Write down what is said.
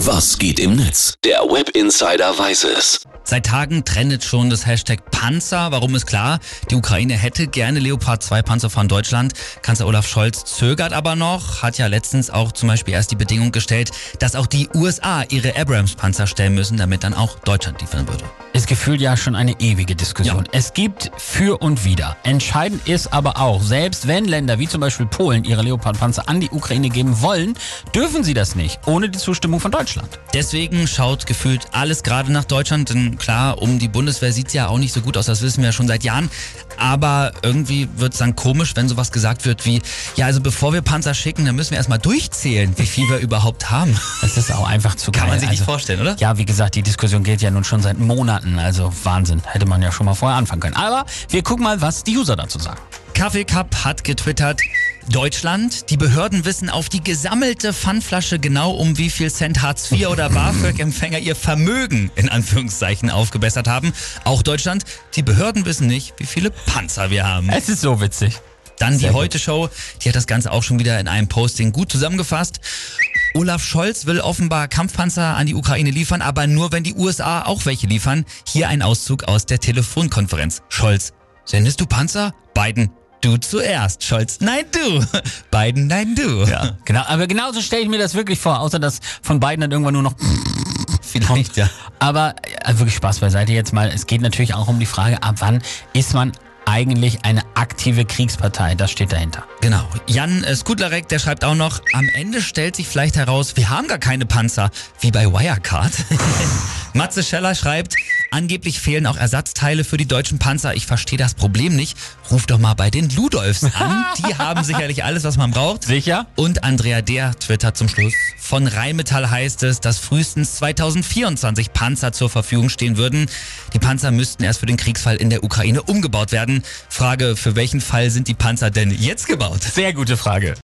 Was geht im Netz? Der Web Insider weiß es. Seit Tagen trendet schon das Hashtag Panzer. Warum ist klar? Die Ukraine hätte gerne Leopard 2 Panzer von Deutschland. Kanzler Olaf Scholz zögert aber noch, hat ja letztens auch zum Beispiel erst die Bedingung gestellt, dass auch die USA ihre Abrams Panzer stellen müssen, damit dann auch Deutschland liefern würde. Ist gefühlt ja schon eine ewige Diskussion. Ja. Es gibt für und wider. Entscheidend ist aber auch, selbst wenn Länder wie zum Beispiel Polen ihre Leopard-Panzer an die Ukraine geben wollen, dürfen sie das nicht, ohne die Zustimmung von Deutschland. Deswegen schaut gefühlt alles gerade nach Deutschland. Denn klar, um die Bundeswehr sieht's ja auch nicht so gut aus, das wissen wir ja schon seit Jahren. Aber irgendwie wird's dann komisch, wenn sowas gesagt wird wie, ja, also bevor wir Panzer schicken, dann müssen wir erstmal durchzählen, wie viel wir überhaupt haben. Das ist auch einfach zu Kann geil. man sich nicht Also, vorstellen, oder? Ja, wie gesagt, die Diskussion geht ja nun schon seit Monaten. Also Wahnsinn. Hätte man ja schon mal vorher anfangen können. Aber wir gucken mal, was die User dazu sagen. Kaffee Cup hat getwittert, Deutschland, die Behörden wissen auf die gesammelte Pfandflasche genau, um wie viel Cent Hartz IV oder BAföG-Empfänger ihr Vermögen in Anführungszeichen aufgebessert haben. Auch Deutschland, die Behörden wissen nicht, wie viele Panzer wir haben. Es ist so witzig. Dann die Sehr gut. Heute-Show, die hat das Ganze auch schon wieder in einem Posting gut zusammengefasst. Olaf Scholz will offenbar Kampfpanzer an die Ukraine liefern, aber nur wenn die USA auch welche liefern. Hier ein Auszug aus der Telefonkonferenz. Scholz, sendest du Panzer? Biden, du zuerst. Scholz, nein du. Biden, nein du. Ja, genau. Aber genauso stelle ich mir das wirklich vor, außer dass von beiden dann irgendwann nur noch Vielleicht, ja. Aber äh, wirklich Spaß beiseite jetzt mal. Es geht natürlich auch um die Frage, ab wann ist man eigentlich eine aktive Kriegspartei? Das steht dahinter. Genau. Jan äh, Skudlarek, der schreibt auch noch, am Ende stellt sich vielleicht heraus, wir haben gar keine Panzer, wie bei Wirecard. Matze Scheller schreibt, angeblich fehlen auch Ersatzteile für die deutschen Panzer. Ich verstehe das Problem nicht. Ruf doch mal bei den Ludolfs an. Die haben sicherlich alles, was man braucht. Sicher? Und Andrea Der twittert zum Schluss. Von Rheinmetall heißt es, dass frühestens 2024 Panzer zur Verfügung stehen würden. Die Panzer müssten erst für den Kriegsfall in der Ukraine umgebaut werden. Frage, für welchen Fall sind die Panzer denn jetzt gebaut? Sehr gute Frage.